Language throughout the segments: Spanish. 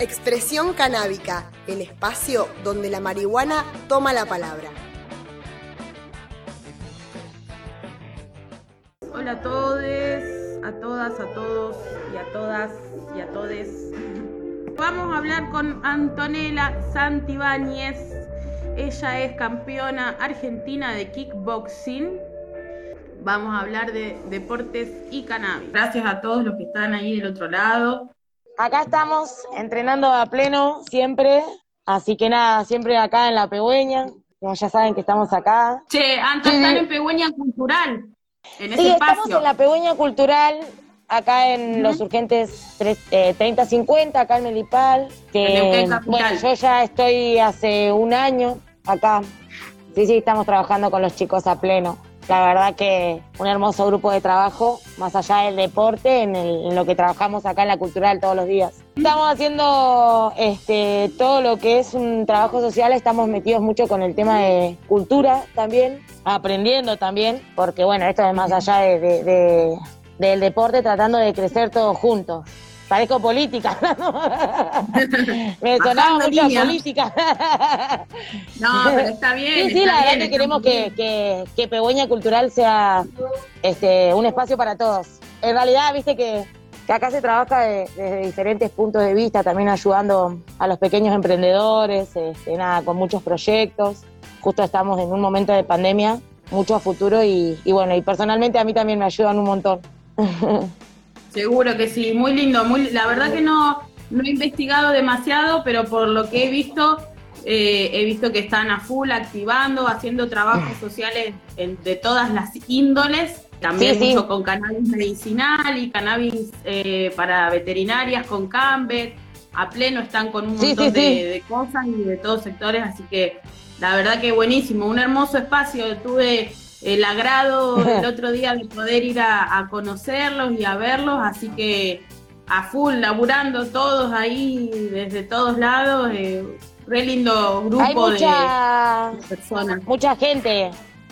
Expresión canábica, el espacio donde la marihuana toma la palabra. Hola a todos, a todas, a todos y a todas y a todes. Vamos a hablar con Antonella Santibáñez. Ella es campeona argentina de kickboxing. Vamos a hablar de deportes y cannabis. Gracias a todos los que están ahí del otro lado. Acá estamos entrenando a pleno siempre, así que nada, siempre acá en la Pegüeña, como ya saben que estamos acá. Che, Anto, están en Pegüeña Cultural, en ese Sí, espacio. estamos en la Pegüeña Cultural, acá en los urgentes tres- eh, 3050, acá en Melipal, que bueno, yo ya estoy hace un año acá. Sí, sí, estamos trabajando con los chicos a pleno. La verdad que un hermoso grupo de trabajo, más allá del deporte, en, lo que trabajamos acá en la cultural todos los días. Estamos haciendo este, todo lo que es un trabajo social, estamos metidos mucho con el tema de cultura también, aprendiendo también, porque bueno, esto es más allá de- del deporte, tratando de crecer todos juntos. Parezco política, me sonaba mucho a política. No, pero está bien. Sí, sí, la verdad bien, que queremos que, que, que Pegüeña Cultural sea este, un espacio para todos. En realidad, viste que, que acá se trabaja de- desde diferentes puntos de vista, también ayudando a los pequeños emprendedores, este, nada, con muchos proyectos. Justo estamos en un momento de pandemia, mucho a futuro y, y bueno, y personalmente a mí también me ayudan un montón. Seguro que sí, muy lindo. Muy, la verdad que no, no he investigado demasiado, pero por lo que he visto, eh, he visto que están a full activando, haciendo trabajos sociales en- de todas las índoles. También Sí, sí. mucho con cannabis medicinal y cannabis eh, para veterinarias con Cambet. A pleno están con un Sí, montón sí, de, sí. de cosas y de todos sectores, así que la verdad que buenísimo. Un hermoso espacio. Tuve el agrado el otro día de poder ir a, a conocerlos y a verlos, así que a full, laburando todos ahí desde todos lados, eh, re lindo grupo Hay mucha, de personas. mucha gente,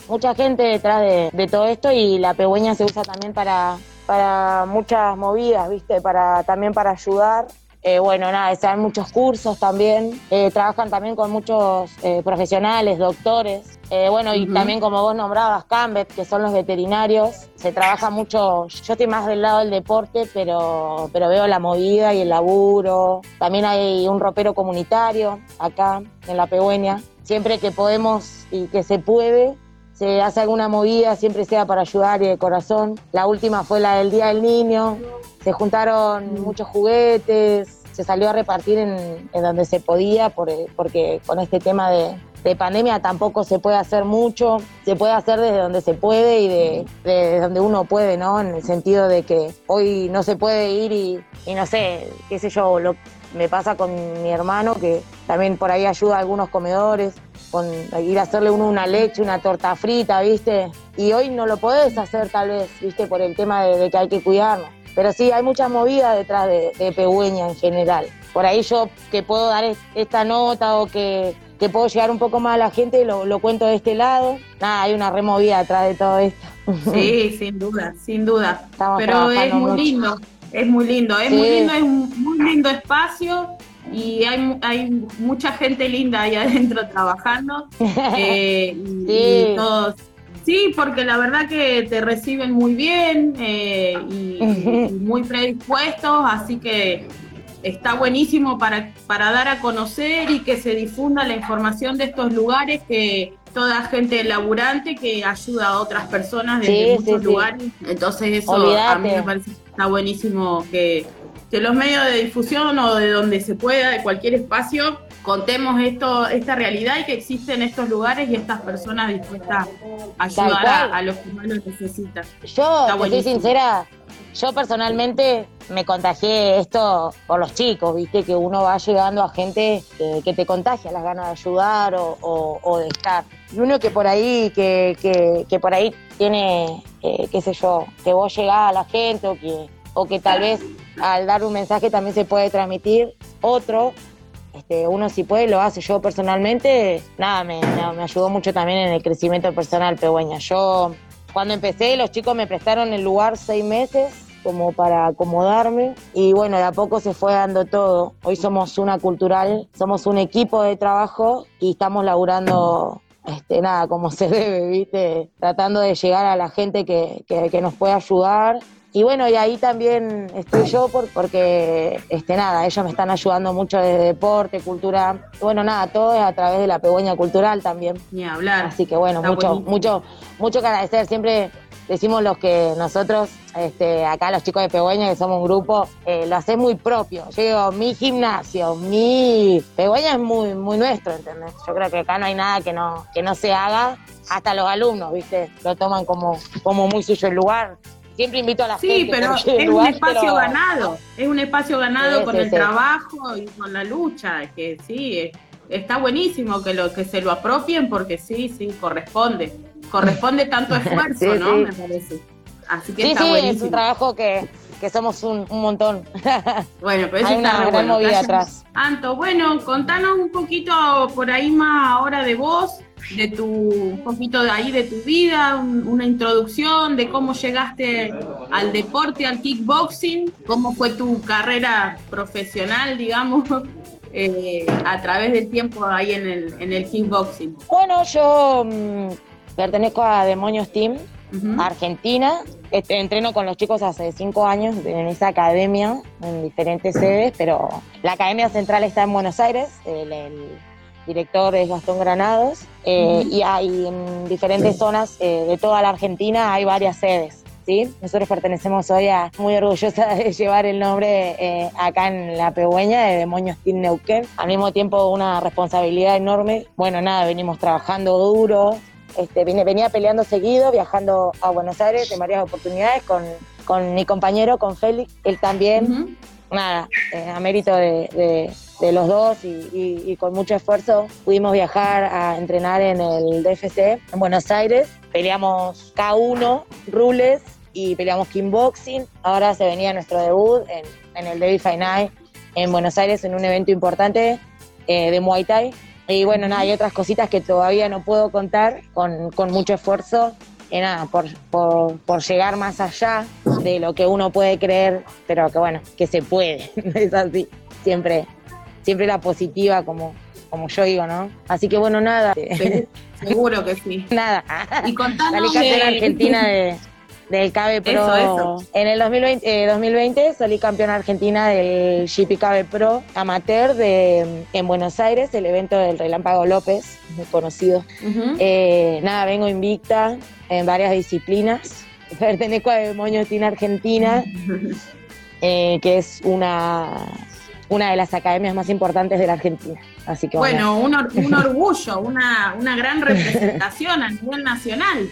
mucha gente detrás de, de todo esto y la pegüeña se usa también para, para muchas movidas, ¿viste? Para, también para ayudar. Eh, bueno, nada, se dan muchos cursos también, eh, trabajan también con muchos eh, profesionales, doctores, bueno, y también como vos nombrabas, Cambet, que son los veterinarios, se trabaja mucho, yo estoy más del lado del deporte, pero, pero veo la movida y el laburo, también hay un ropero comunitario acá en La Pegüeña, siempre que podemos y que se puede, se hace alguna movida, siempre sea para ayudar y de corazón. La última fue la del Día del Niño, se juntaron muchos juguetes, se salió a repartir en, en donde se podía, por- porque con este tema de, de pandemia tampoco se puede hacer mucho, se puede hacer desde donde se puede y de, de donde uno puede, ¿no? En el sentido de que hoy no se puede ir y, y no sé, qué sé yo, lo, me pasa con mi hermano que también por ahí ayuda a algunos comedores, con ir a hacerle uno una leche, una torta frita, ¿viste? Y hoy no lo podés hacer tal vez, ¿viste? Por el tema de, de que hay que cuidarnos. Pero sí, hay muchas movidas detrás de, de Pegüeña en general. Por ahí yo que puedo dar es- esta nota o que, que puedo llegar un poco más a la gente, lo, lo cuento de este lado. Nada, hay una removida detrás de todo esto. Sí, sin duda, sin duda. Estamos Pero es muy mucho. lindo, es muy lindo, es Sí. muy lindo, es un muy lindo espacio y hay, hay mucha gente linda ahí adentro trabajando. eh, y, Sí. y todos. Sí, porque la verdad que te reciben muy bien eh, y, y muy predispuestos, así que está buenísimo para, para dar a conocer y que se difunda la información de estos lugares que toda gente laburante que ayuda a otras personas desde Sí, muchos sí, sí. lugares. Entonces eso a mí me parece que está buenísimo que, que los medios de difusión o de donde se pueda, de cualquier espacio, contemos esto, esta realidad y que existen estos lugares y estas personas dispuestas a ayudar a, a los que más lo necesitan. Yo, te soy sincera, yo personalmente me contagié esto por los chicos, viste, que uno va llegando a gente que, te contagia las ganas de ayudar o, de estar. Y uno que por ahí, que, que, por ahí tiene, eh, qué sé yo, que vos llegás a la gente o que, o que tal vez al dar un mensaje también se puede transmitir otro. Este, uno si puede lo hace. Yo personalmente, nada, me, me ayudó mucho también en el crecimiento personal, Pegüeña. Yo cuando empecé los chicos me prestaron el lugar seis meses como para acomodarme y bueno, de a poco se fue dando todo. Hoy somos una cultural, somos un equipo de trabajo y estamos laburando este, nada, como se debe, ¿viste? Tratando de llegar a la gente que, que, nos puede ayudar. Y bueno, y ahí también estoy yo por, porque, este, nada, ellos me están ayudando mucho de deporte, cultura. bueno, nada, todo es a través de la pegüeña cultural también. Ni hablar. Así que bueno, mucho, mucho, mucho que agradecer. Siempre decimos los que nosotros, este, acá los chicos de Pegüeña, que somos un grupo, eh, lo hacemos muy propio. Yo digo, mi gimnasio, mi Pegüeña es muy, muy nuestro, ¿entendés? Yo creo que acá no hay nada que no, que no se haga, hasta los alumnos, ¿viste? Lo toman como, como muy suyo el lugar. Siempre invito a la gente. Sí, pero es un espacio ganado, es un espacio ganado con el trabajo y con la lucha, que sí, está buenísimo que lo que se lo apropien porque sí, sí, corresponde corresponde tanto esfuerzo, ¿no? Me parece. Así que sí, está sí, buenísimo. es un trabajo que, que somos un, un montón. Bueno, pero eso Hay está una gran movida atrás. Anto, bueno, contanos un poquito por ahí más ahora de vos, de tu, un poquito de ahí de tu vida, una introducción de cómo llegaste al deporte, al kickboxing, cómo fue tu carrera profesional, digamos, eh, a través del tiempo ahí en el, en el kickboxing. Bueno, yo mm, Pertenezco a Demonios Team, Argentina. Este, entreno con los chicos hace cinco años en esa academia, en diferentes sedes, pero la academia central está en Buenos Aires. El, director es Gastón Granados. Eh, y hay en diferentes zonas eh, de toda la Argentina hay varias sedes. ¿sí? Nosotros pertenecemos hoy a, muy orgullosa de llevar el nombre eh, acá en la Pegüeña de Demonios Team Neuquén. Al mismo tiempo una responsabilidad enorme. Bueno, nada, venimos trabajando duro, este, venía peleando seguido, viajando a Buenos Aires en varias oportunidades con, con mi compañero, con Félix. Él también, nada, eh, a mérito de, de, los dos y, con mucho esfuerzo pudimos viajar a entrenar en el DFC en Buenos Aires. Peleamos K1, rules y peleamos kickboxing. Ahora se venía nuestro debut en, el David Fight en Buenos Aires en un evento importante eh, de Muay Thai y bueno, nada, hay otras cositas que todavía no puedo contar con, mucho esfuerzo. Y nada, por, por, llegar más allá de lo que uno puede creer, pero que bueno, que se puede. es así. Siempre, siempre la positiva, como, como yo digo, ¿no? Así que bueno, nada. Seguro que sí. Nada. Y contanos de... Argentina de, del CABE Pro. En el 2020, 2020 eh, salí campeona argentina del GP CABE Pro amateur de, en Buenos Aires, el evento del Relámpago López, muy conocido. Eh, nada, vengo invicta en varias disciplinas. Pertenezco a Demonios Team Argentina, eh, que es una, una de las academias más importantes de la Argentina. Así que, bueno, un, un orgullo, una, una gran representación a nivel nacional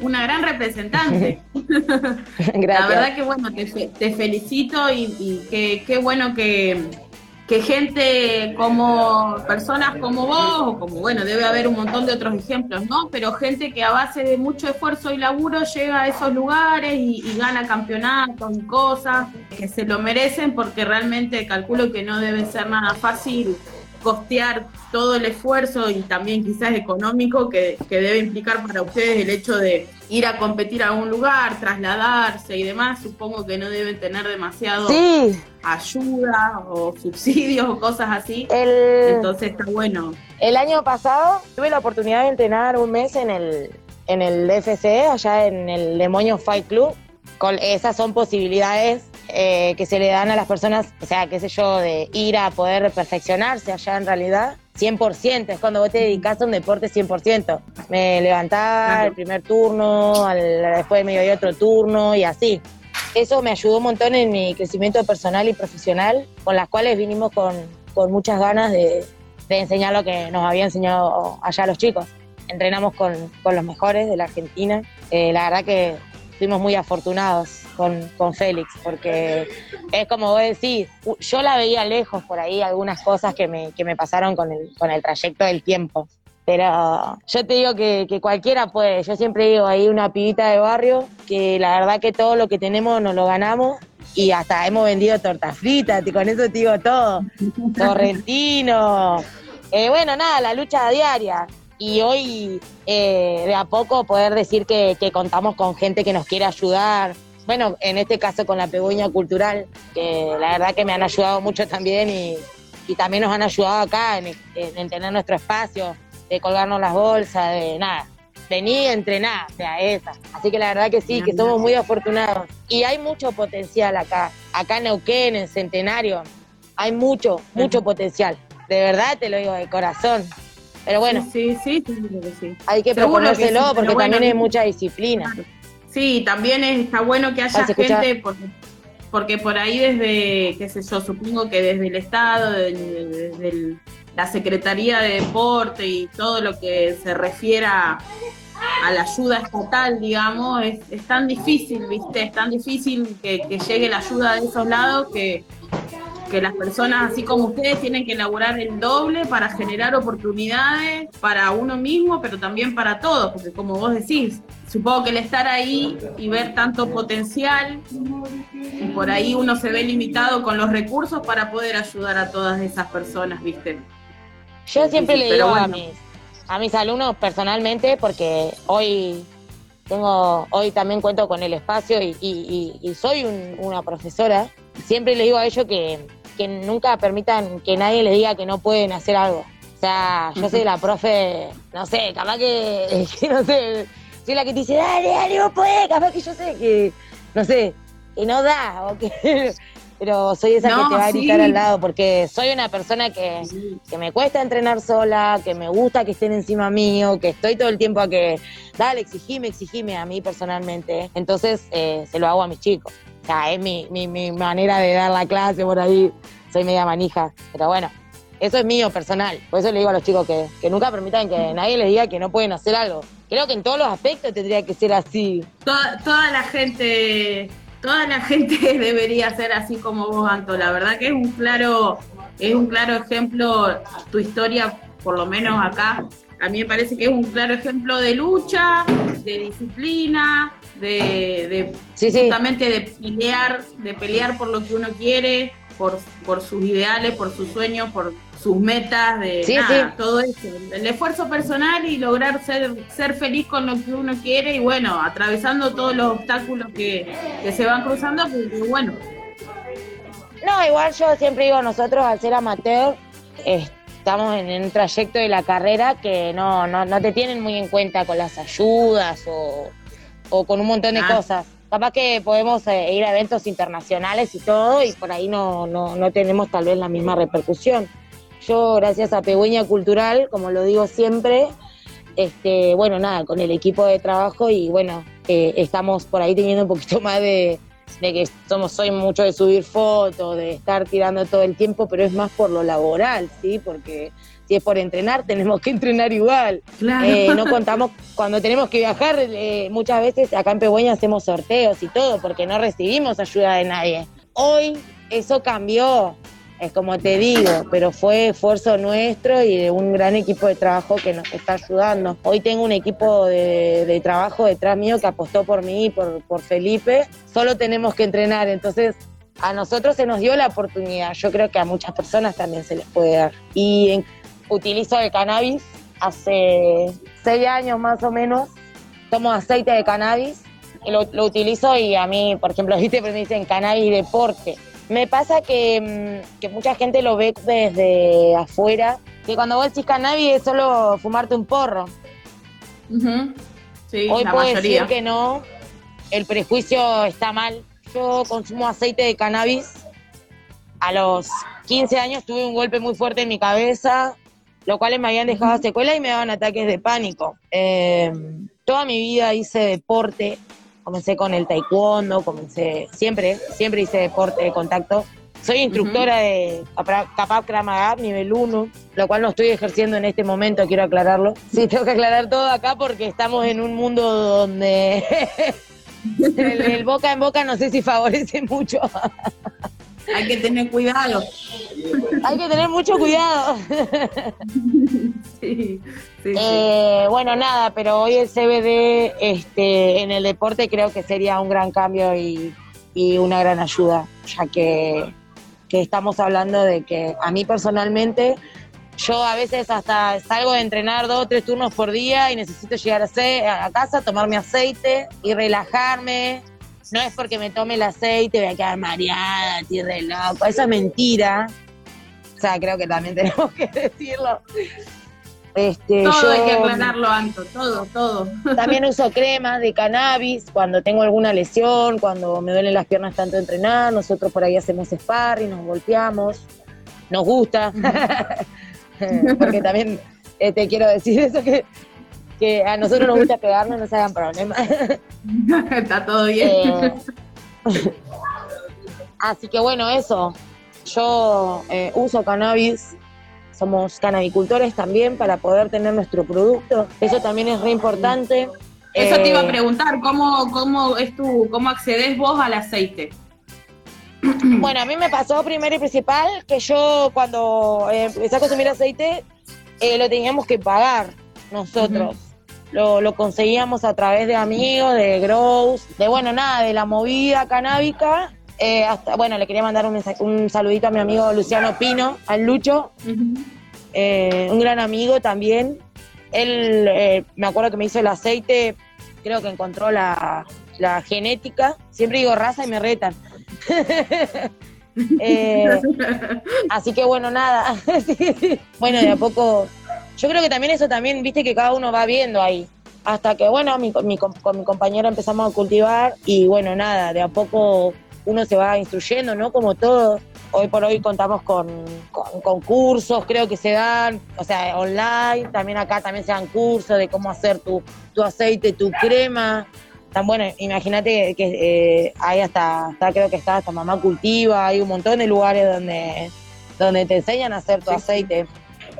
una gran representante. La verdad que bueno, te, felicito y, qué bueno que, que, gente como personas como vos, o como bueno, debe haber un montón de otros ejemplos, ¿no? Pero gente que a base de mucho esfuerzo y laburo llega a esos lugares y, y gana campeonatos y cosas que se lo merecen porque realmente calculo que no debe ser nada fácil costear todo el esfuerzo y también quizás económico que, debe implicar para ustedes el hecho de ir a competir a un lugar, trasladarse y demás, supongo que no deben tener demasiado ayuda o subsidios o cosas así. Entonces está bueno. El año pasado tuve la oportunidad de entrenar un mes en el, en el DFC, allá en el Demonio Fight Club. Con, esas son posibilidades eh, que se le dan a las personas, o sea, qué sé yo, de ir a poder perfeccionarse allá en realidad. 100%, es cuando vos te dedicas a un deporte 100%. Me levantaba el primer turno, después me iba otro turno y así. Eso me ayudó un montón en mi crecimiento personal y profesional, con las cuales vinimos con, con muchas ganas de, de, enseñar lo que nos había enseñado allá los chicos. Entrenamos con, con los mejores de la Argentina. Eh, la verdad que fuimos muy afortunados con, con Félix, porque es como vos decís, yo la veía lejos por ahí, algunas cosas que me, que me pasaron con el, con el trayecto del tiempo. Pero yo te digo que, que cualquiera puede. Yo siempre digo, hay una pibita de barrio que la verdad que todo lo que tenemos nos lo ganamos y hasta hemos vendido tortas fritas, con eso te digo todo. Sorrentino. Eh, bueno, nada, la lucha diaria. Y hoy, eh, de a poco, poder decir que contamos con gente que nos quiere ayudar. Bueno, en este caso con la Peguña Cultural, que la verdad que me han ayudado mucho también y, y también nos han ayudado acá en, en- en tener nuestro espacio, de colgarnos las bolsas, de nada. Vení, entrená, o sea, esa. Así que la verdad que sí, que somos muy afortunados. Y hay mucho potencial acá. Acá en Neuquén, en Centenario, hay mucho, mucho potencial. De verdad te lo digo de corazón. Pero bueno, Sí, sí, hay que Seguro proponérselo porque bueno, también es mucha disciplina. Sí, también es- está bueno que haya gente, porque, porque por ahí desde, qué sé yo, supongo que desde el Estado, desde el- la Secretaría de Deporte y todo lo que se refiera a la ayuda estatal, digamos, es, es tan difícil, ¿viste? Es tan difícil que, que llegue la ayuda de esos lados que, que las personas, así como ustedes, tienen que elaborar el doble para generar oportunidades para uno mismo, pero también para todos, porque como vos decís, supongo que el estar ahí y ver tanto potencial, y por ahí uno se ve limitado con los recursos para poder ayudar a todas esas personas, ¿viste? Yo siempre Sí, le digo a mis a mis alumnos personalmente porque hoy tengo hoy también cuento con el espacio y, y- y- y soy un- una profesora. Siempre les digo a ellos que, que nunca permitan que nadie les diga que no pueden hacer algo. O sea, yo soy la profe, no sé, capaz que, que no sé, soy la que te dice, dale, dale, vos podés, capaz que yo sé que, no sé, que no da, o que, pero soy esa No, que te va a sí. gritar al lado, porque soy una persona que, que me cuesta entrenar sola, que me gusta que estén encima mío, que estoy todo el tiempo a que, dale, exigime, exigime a mí personalmente. Entonces, eh, se lo hago a mis chicos. Es mi, mi, mi manera de dar la clase por ahí. Soy media manija, pero bueno, eso es mío, personal. Por eso le digo a los chicos que, que nunca permitan que nadie les diga que no pueden hacer algo. Creo que en todos los aspectos tendría que ser así. Toda, toda la gente, toda la gente debería ser así como vos, Anto. La verdad que es un claro, es un claro ejemplo, tu historia, por lo menos acá, a mí me parece que es un claro ejemplo de lucha, de disciplina, de, de Sí, sí. justamente de pelear, de pelear por lo que uno quiere, por, por sus ideales, por sus sueños, por sus metas, de Sí, nada, todo eso. El esfuerzo personal y lograr ser, ser feliz con lo que uno quiere y bueno, atravesando todos los obstáculos que, que se van cruzando, porque bueno, No, igual yo siempre digo, nosotros al ser amateur, eh, estamos en un trayecto de la carrera que no, no, no te tienen muy en cuenta con las ayudas o, o con un montón de Ah. cosas. Capaz que podemos eh, ir a eventos internacionales y todo y por ahí no, no, no tenemos tal vez la misma repercusión. Yo, gracias a Pegüeña Cultural, como lo digo siempre, este, bueno, nada, con el equipo de trabajo y bueno, eh, estamos por ahí teniendo un poquito más de, de que somos, soy mucho de subir fotos, de estar tirando todo el tiempo, pero es más por lo laboral, ¿sí? Porque si es por entrenar, tenemos que entrenar igual. claro. Eh, no contamos, cuando tenemos que viajar, eh, muchas veces acá en Pegüeña hacemos sorteos y todo, porque no recibimos ayuda de nadie. Hoy eso cambió, es como te digo, pero fue esfuerzo nuestro y de un gran equipo de trabajo que nos está ayudando. Hoy tengo un equipo de, trabajo detrás mío que apostó por mí y por, por Felipe. Solo tenemos que entrenar, entonces a nosotros se nos dio la oportunidad. Yo creo que a muchas personas también se les puede dar. Y en- utilizo el cannabis hace seis años más o menos. Tomo aceite de cannabis y lo, lo utilizo y a mí, por ejemplo, viste, me dicen cannabis deporte. Me pasa que, mm, que mucha gente lo ve desde afuera, que cuando vos decís cannabis es solo fumarte un porro. Sí, Hoy la puedo mayoría. decir que no, el prejuicio está mal. Yo consumo aceite de cannabis. A los 15 años tuve un golpe muy fuerte en mi cabeza, lo cual me habían dejado secuela y me daban ataques de pánico. Eh, toda mi vida hice deporte, comencé con el taekwondo, comencé, siempre, siempre hice deporte de contacto. Soy instructora de Capra- Capap Krav Maga, nivel 1, lo cual no estoy ejerciendo en este momento, quiero aclararlo. Sí, tengo que aclarar todo acá porque estamos en un mundo donde el, el boca en boca no sé si favorece mucho. Hay que tener cuidado. Hay que tener mucho cuidado. Sí, sí, sí. Eh, bueno, nada, pero hoy el CBD este, en el deporte creo que sería un gran cambio y, y una gran ayuda, ya que, que estamos hablando de que a mí personalmente, yo a veces hasta salgo de entrenar dos o tres turnos por día y necesito llegar a, a casa, tomarme aceite y relajarme. No es porque me tome el aceite, voy a quedar mareada, estoy re loco. Eso es mentira. O sea, creo que también tenemos que decirlo. Este, todo yo hay que aclararlo, Anto, todo, todo. También uso cremas de cannabis cuando tengo alguna lesión, cuando me duelen las piernas tanto de entrenar. Nosotros por ahí hacemos sparring, nos golpeamos, nos gusta. Porque también eh, te quiero decir eso que, que a nosotros nos gusta pegarnos, no se hagan problemas. Está todo bien. Eh, así que bueno, eso. Yo eh, uso cannabis, somos cannabicultores también para poder tener nuestro producto. Eso también es re importante. Eso te iba a Eh, preguntar, ¿cómo, cómo es tu, cómo accedes vos al aceite? Bueno, a mí me pasó primero y principal que yo cuando empecé a consumir aceite eh, lo teníamos que pagar nosotros. Lo, lo conseguíamos a través de amigos, de grows, de bueno, nada, de la movida canábica. Eh, hasta, bueno, le quería mandar un, un saludito a mi amigo Luciano Pino, al Lucho, eh, un gran amigo también. Él, eh, me acuerdo que me hizo el aceite, creo que encontró la, la genética. Siempre digo raza y me retan. Así que bueno, nada. Bueno, de a poco. Yo creo que también eso también, viste que cada uno va viendo ahí. Hasta que, bueno, mi, mi con mi compañero empezamos a cultivar y bueno, nada, de a poco uno se va instruyendo, ¿no? Como todo. Hoy por hoy contamos con, con, con cursos, creo que se dan, o sea, online. También acá también se dan cursos de cómo hacer tu, tu aceite, tu crema. Tan bueno, imagínate que eh, hay hasta, hasta, creo que está hasta Mamá Cultiva, hay un montón de lugares donde, donde te enseñan a hacer tu aceite.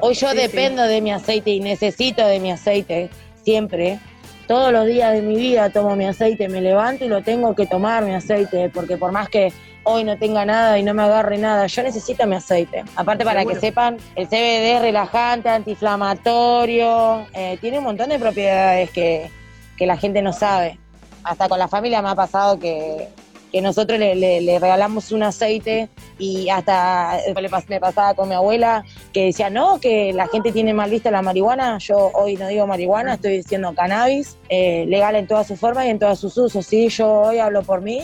Hoy yo Sí, dependo de mi aceite y necesito de mi aceite, siempre. Todos los días de mi vida tomo mi aceite, me levanto y lo tengo que tomar mi aceite, porque por más que hoy no tenga nada y no me agarre nada, yo necesito mi aceite. Aparte para Seguro. que sepan, el CBD es relajante, antiinflamatorio, eh, tiene un montón de propiedades que, que la gente no sabe. Hasta con la familia me ha pasado que, que nosotros le, le- le regalamos un aceite y hasta eh, le pas- me pasaba con mi abuela que decía, no, que la gente tiene mal vista la marihuana. Yo hoy no digo marihuana, estoy diciendo cannabis, eh, legal en todas sus formas y en todos sus usos. Sí, yo hoy hablo por mí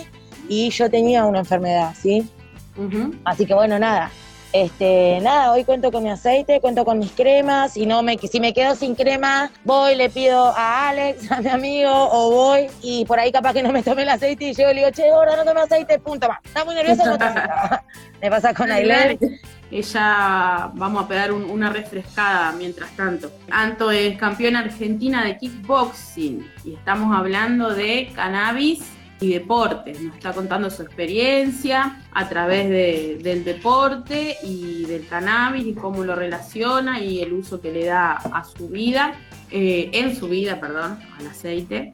y yo tenía una enfermedad, ¿sí? Así que bueno, nada. Este, nada, hoy cuento con mi aceite, cuento con mis cremas, y no me, si me quedo sin crema, voy, le pido a Alex, a mi amigo, o voy, y por ahí capaz que no me tome el aceite y llego y le digo, che, ahora no tome aceite, punto más. Está muy nerviosa, no. Me pasa con Ailén. Ella, vamos a pegar un- una refrescada mientras tanto. Anto es campeona argentina de kickboxing y estamos hablando de cannabis y deportes. Nos está contando su experiencia a través de- del deporte y del cannabis y cómo lo relaciona y el uso que le da a su vida, eh, en su vida, perdón, al aceite.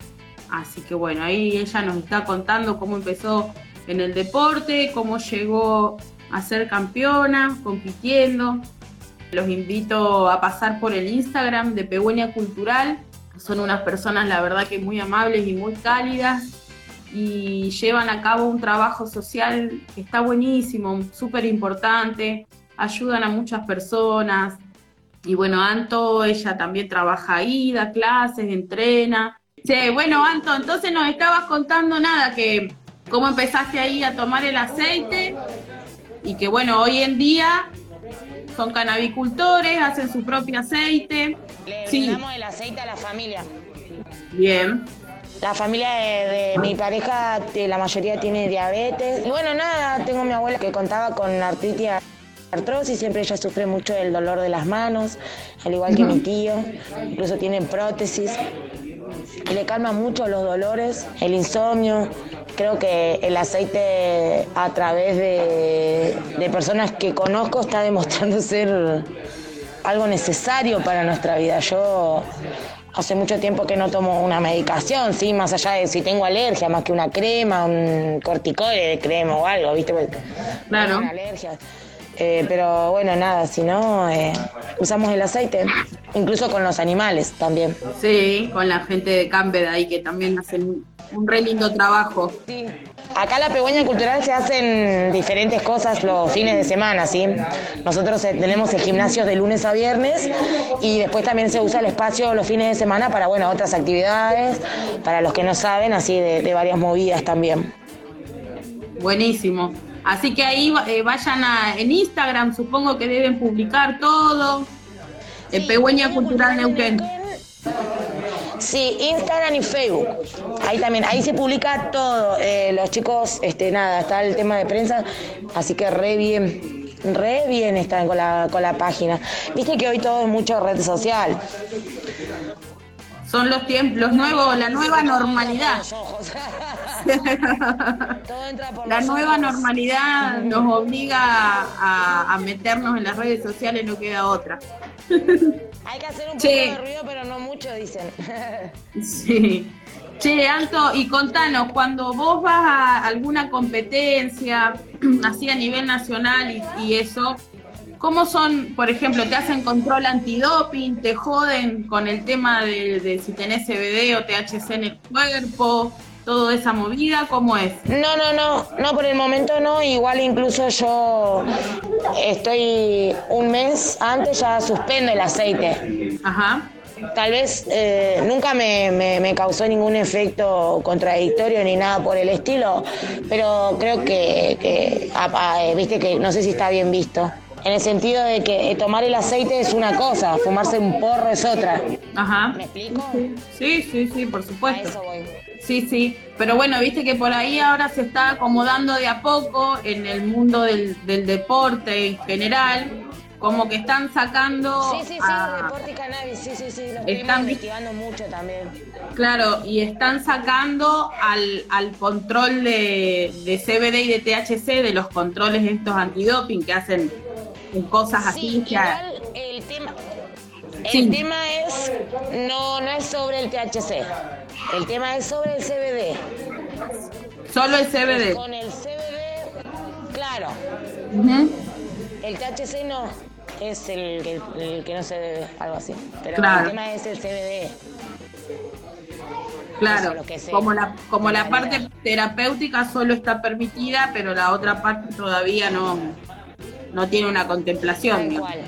Así que bueno, ahí ella nos está contando cómo empezó en el deporte, cómo llegó a ser campeona, compitiendo. Los invito a pasar por el Instagram de Pegüeña Cultural. Son unas personas, la verdad, que muy amables y muy cálidas y llevan a cabo un trabajo social que está buenísimo, súper importante. Ayudan a muchas personas. Y bueno, Anto, ella también trabaja ahí, da clases, entrena. Sí, bueno, Anto, entonces nos estabas contando nada, que cómo empezaste ahí a tomar el aceite y que bueno, hoy en día son canabicultores, hacen su propio aceite. Le Sí. brindamos el aceite a la familia. Bien. La familia de, de mi pareja, de la mayoría tiene diabetes. Y bueno, nada, tengo mi abuela que contaba con artritis artrosis, siempre ella sufre mucho del dolor de las manos, al igual que mi tío, incluso tiene prótesis. Y le calma mucho los dolores, el insomnio. Creo que el aceite a través de, de personas que conozco está demostrando ser algo necesario para nuestra vida. Yo hace mucho tiempo que no tomo una medicación, ¿sí? Más allá de si tengo alergia, más que una crema, un corticoide de crema o algo, ¿viste? Porque Claro. alergias. Eh, pero bueno, nada, si no, eh, usamos el aceite, incluso con los animales también. Sí, con la gente de Campbell ahí que también hacen un, re lindo trabajo. Sí. Acá en la Pegüeña Cultural se hacen diferentes cosas los fines de semana, ¿sí? Nosotros eh, tenemos el gimnasio de lunes a viernes y después también se usa el espacio los fines de semana para, bueno, otras actividades, para los que no saben, así de, de varias movidas también. Buenísimo. Así que ahí eh, vayan a, en Instagram, supongo que deben publicar todo. En Pegüeña Cultural Neuquén. Sí, Instagram y Facebook. Ahí también, ahí se publica todo. Eh, los chicos, este, nada, está el tema de prensa, así que re bien, re bien están con la, con la página. Viste que hoy todo es mucho red social. Son los tiempos, los nuevos, la nueva normalidad. Todo entra por La nueva ojos. normalidad nos obliga a, a meternos en las redes sociales, no queda otra. Hay que hacer un poco Che. de ruido, pero no mucho, dicen. Sí. Che, Anto, y contanos, cuando vos vas a alguna competencia, así a nivel nacional y, y eso, ¿cómo son, por ejemplo, te hacen control antidoping, te joden con el tema de, de si tenés CBD o THC en el cuerpo, toda esa movida? ¿Cómo es? No, no, no, no, por el momento no. Igual incluso yo estoy un mes antes ya suspendo el aceite. Ajá. Tal vez eh, nunca me, me- me causó ningún efecto contradictorio ni nada por el estilo, pero creo que, que, eh, viste que no sé si está bien visto. En el sentido de que eh, tomar el aceite es una cosa, fumarse un porro es otra. Ajá. ¿Me explico? Sí, sí, sí, por A supuesto. eso voy. Sí, sí, pero bueno, viste que por ahí ahora se está acomodando de a poco en el mundo del, del deporte en general, como que están sacando... Sí, sí, sí, a- deporte y cannabis, sí, sí, sí, lo Están investigando mucho también. Claro, y están sacando al, al control de, de CBD y de THC, de los controles estos antidoping que hacen cosas así. Sí, que- igual el tema, el Sí. tema es, no, no es sobre el THC, el tema es sobre el CBD. Solo el CBD. Con el CBD, claro, el THC no, es el, que- el que no se debe, algo así. Pero Claro. el tema es el CBD. Claro, lo que como la, como la parte terapéutica solo está permitida, pero la otra parte todavía no, no tiene una contemplación. Tal cual,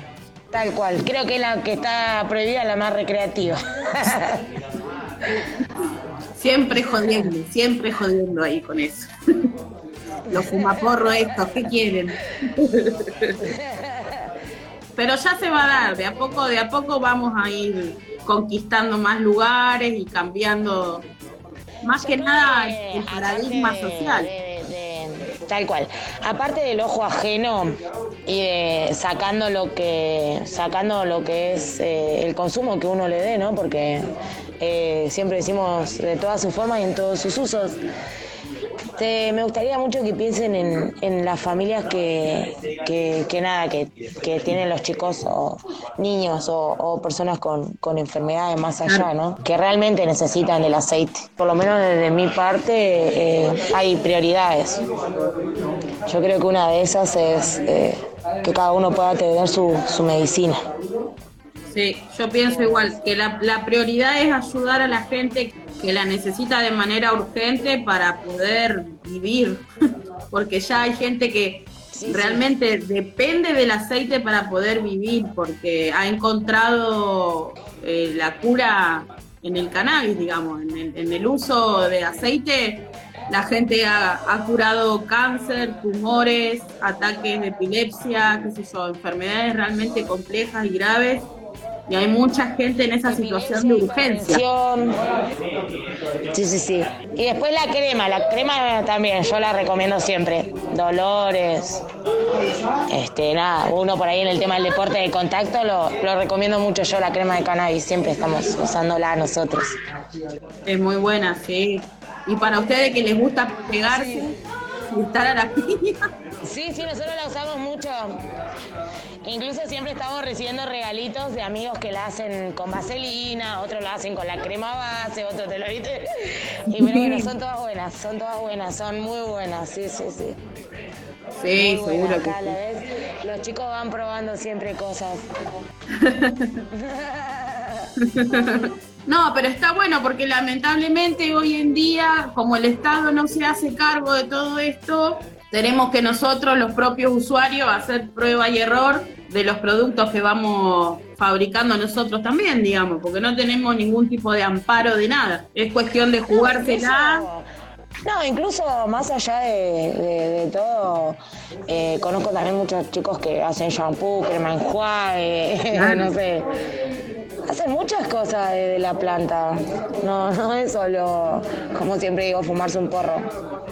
tal cual. Creo que la que está prohibida la más recreativa. Siempre jodiendo, siempre jodiendo ahí con eso. Los fumaporros estos, ¿qué quieren? Pero ya se va a dar, de a poco, de a poco vamos a ir conquistando más lugares y cambiando más que nada el paradigma social. de- tal cual. Aparte del ojo ajeno y de sacando lo que sacando lo que es eh, el consumo que uno le dé, ¿no? Porque eh, siempre decimos de todas sus formas y en todos sus usos. Te- me gustaría mucho que piensen en, en las familias que, que, que nada, que, que tienen los chicos o niños o, o personas con, con enfermedades más allá, ¿no? Que realmente necesitan el aceite. Por lo menos desde mi parte eh, hay prioridades. Yo creo que una de esas es eh, que cada uno pueda tener su, su medicina. Sí, yo pienso igual, que la, la prioridad es ayudar a la gente que la necesita de manera urgente para poder vivir, porque ya hay gente que Sí, sí. realmente depende del aceite para poder vivir, porque ha encontrado eh, la cura en el cannabis, digamos, en el, en el uso de aceite. La gente ha, ha curado cáncer, tumores, ataques de epilepsia, qué sé yo, enfermedades realmente complejas y graves. Y hay mucha gente en esa situación de urgencia. Sí, sí, sí. Y después la crema, la crema también, yo la recomiendo siempre. Dolores, este, nada, uno por ahí en el tema del deporte de contacto lo, lo recomiendo mucho yo, la crema de cannabis, siempre estamos usándola nosotros. Es muy buena, sí. Y para ustedes que les gusta pegarse y estar a la piña, Sí, sí, nosotros la usamos mucho. Incluso siempre estamos recibiendo regalitos de amigos que la hacen con vaselina, otros la hacen con la crema base, otros te lo viste. Y pero bueno, son todas buenas, son todas buenas, son muy buenas, sí, sí, sí. Sí, Muy seguro que sí. vez. Los chicos van probando siempre cosas. No, pero está bueno porque lamentablemente hoy en día, como el Estado no se hace cargo de todo esto, tenemos que nosotros, los propios usuarios, hacer prueba y error de los productos que vamos fabricando nosotros también, digamos, porque no tenemos ningún tipo de amparo de nada. Es cuestión de jugársela. No, incluso más allá de, de- de todo, eh, conozco también muchos chicos que hacen shampoo, crema enjuague, Claro. no sé. Hacen muchas cosas de, de la planta. No, no es solo, como siempre digo, fumarse un porro.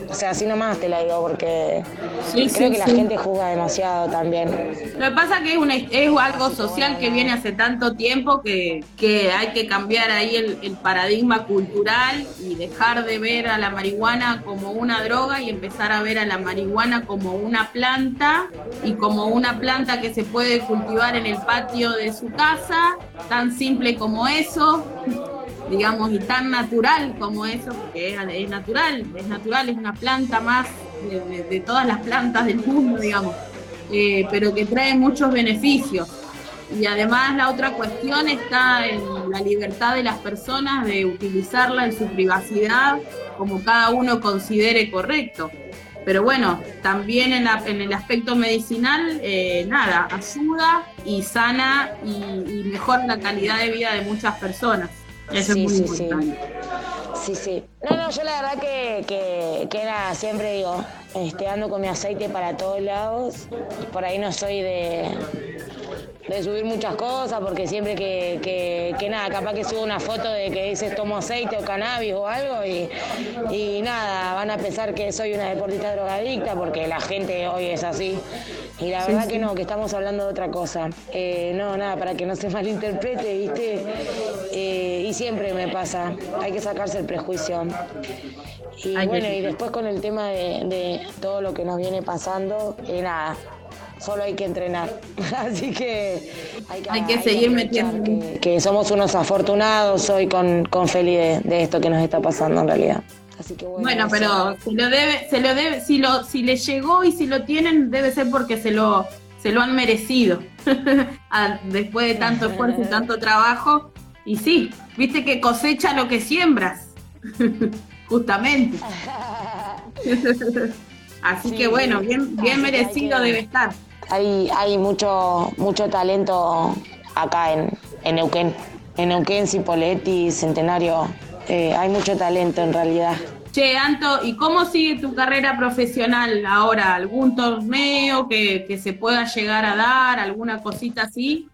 O sea, así nomás te la digo porque Sí, creo sí, que la gente juzga demasiado también. Lo que pasa que es, una, es algo social que viene hace tanto tiempo que, que hay que cambiar ahí el, el paradigma cultural y dejar de ver a la marihuana como una droga y empezar a ver a la marihuana como una planta y como una planta que se puede cultivar en el patio de su casa, tan simple como eso digamos, y tan natural como eso, porque es, natural, es natural, es una planta más de todas las plantas del mundo, digamos, eh, pero que trae muchos beneficios. Y además la otra cuestión está en la libertad de las personas de utilizarla en su privacidad como cada uno considere correcto. Pero bueno, también en, la- en el aspecto medicinal, eh, nada, ayuda y sana y, y mejora la calidad de vida de muchas personas. Eso Sí, es muy sí, importante. Sí, sí. No, no, yo la verdad que, que, que nada, siempre digo, este, ando con mi aceite para todos lados. Por ahí no soy de, de subir muchas cosas, porque siempre que, que, que nada, capaz que subo una foto de que dices tomo aceite o cannabis o algo y, y nada, van a pensar que soy una deportista drogadicta, porque la gente hoy es así. Y la Sí, verdad sí. que no, que estamos hablando de otra cosa. Eh, no, nada, para que no se malinterprete, ¿viste? Eh, y siempre me pasa, hay que sacarse el prejuicio. Y que bueno, y después con el tema de, de todo lo que nos viene pasando, eh, nada, solo hay que entrenar. Así que hay que, Hay que seguir aprovechar metiendo. Que, que somos unos afortunados hoy con, con Feli de, de esto que nos está pasando en realidad. Así que bueno, Bueno, pero se lo debe, se lo debe, si lo, si le llegó y si lo tienen, debe ser porque se lo, se lo han merecido. A- Después de tanto esfuerzo y tanto trabajo. Y sí, viste que cosecha lo que siembras. Justamente. Así Sí, que bueno, bien, bien merecido que- debe estar. Hay, hay mucho, mucho talento acá en, en Neuquén. En Neuquén, Centenario. Eh, hay mucho talento en realidad. Che, Anto, ¿y cómo sigue tu carrera profesional ahora? ¿Algún torneo que, que se pueda llegar a dar? ¿Alguna cosita así?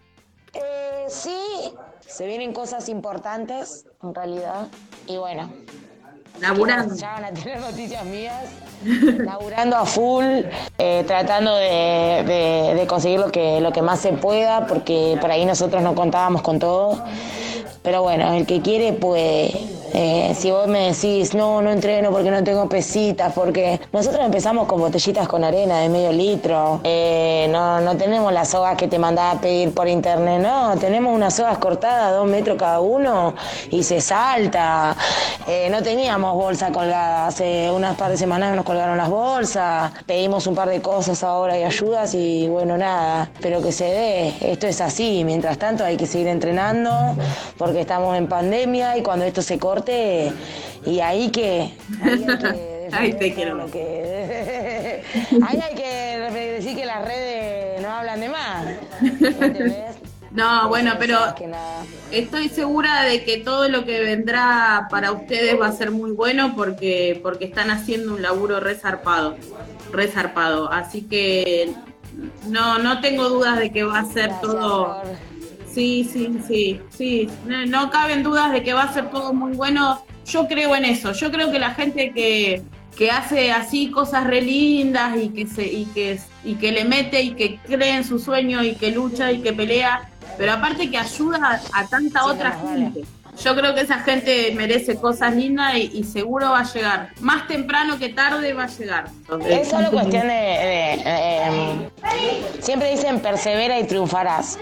Eh, sí, se vienen cosas importantes en realidad. Y bueno, Laburando. ya van a tener noticias mías. Laburando a full, eh, tratando de, de- de conseguir lo que, lo que más se pueda, porque por ahí nosotros no contábamos con todo. Pero bueno, el que quiere puede. Eh, si vos me decís, no, no entreno porque no tengo pesitas, porque nosotros empezamos con botellitas con arena de medio litro, eh, no, no tenemos las sogas que te mandaba a pedir por internet, no, tenemos unas sogas cortadas, dos metros cada uno, y se salta. Eh, no teníamos bolsa colgada, hace unas par de semanas nos colgaron las bolsas, pedimos un par de cosas ahora y ayudas y bueno, nada, pero que se dé, esto es así, mientras tanto hay que seguir entrenando porque estamos en pandemia y cuando esto se y ahí que... Ahí, hay que Ahí te quiero que- ahí hay que decir que las redes no hablan de más. ¿entendés? No, bueno, pero que nada. estoy segura de que todo lo que vendrá para ustedes va a ser muy bueno porque, porque están haciendo un laburo resarpado, resarpado. Así que no, no tengo dudas de que va a ser Gracias, todo. Sí, sí, sí, sí. No, no caben dudas de que va a ser todo muy bueno. Yo creo en eso. Yo creo que la gente que, que hace así cosas re lindas y que se, y que y que le mete y que cree en su sueño y que lucha y que pelea, pero aparte que ayuda a, a tanta Sí, otra vale. Yo creo que esa gente merece cosas lindas y, y seguro va a llegar. Más temprano que tarde va a llegar. Es solo cuestión de, de- de- siempre dicen persevera y triunfarás.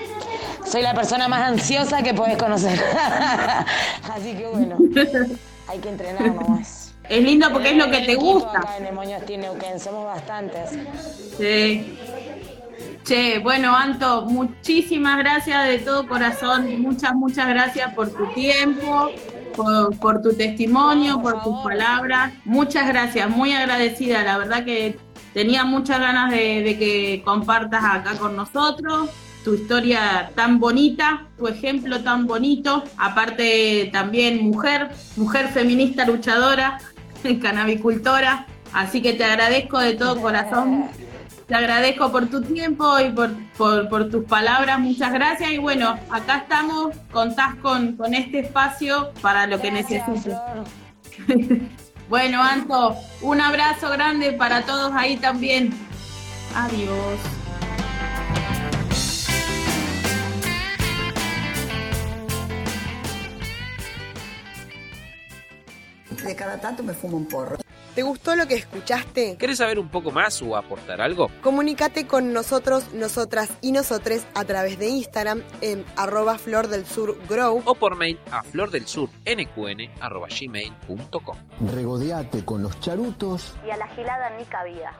Soy la persona más ansiosa que podés conocer. Así que bueno, hay que entrenar nomás. Es lindo porque es lo que te gusta. Acá en el Moños Neuquén, somos bastantes. Sí. Che, bueno, Anto, muchísimas gracias de todo corazón. Muchas, muchas gracias por tu tiempo, por, por tu testimonio, por tus palabras. Muchas gracias, muy agradecida. La verdad que tenía muchas ganas de, de que compartas acá con nosotros tu historia tan bonita, tu ejemplo tan bonito. Aparte, también mujer, mujer feminista luchadora, canabicultora. Así que te agradezco de todo corazón. Te agradezco por tu tiempo y por, por, por tus palabras, muchas gracias. Y bueno, acá estamos, contás con, con este espacio para lo que necesites. bueno, Anto, un abrazo grande para todos ahí también. Adiós. De cada tanto me fumo un porro. ¿Te gustó lo que escuchaste? ¿Querés saber un poco más o aportar algo? Comunícate con nosotros, nosotras y nosotres a través de Instagram en arroba flor del sur grow O por mail a flordelsurnqn.gmail.com Regodeate con los charutos Y a la gilada ni cabida.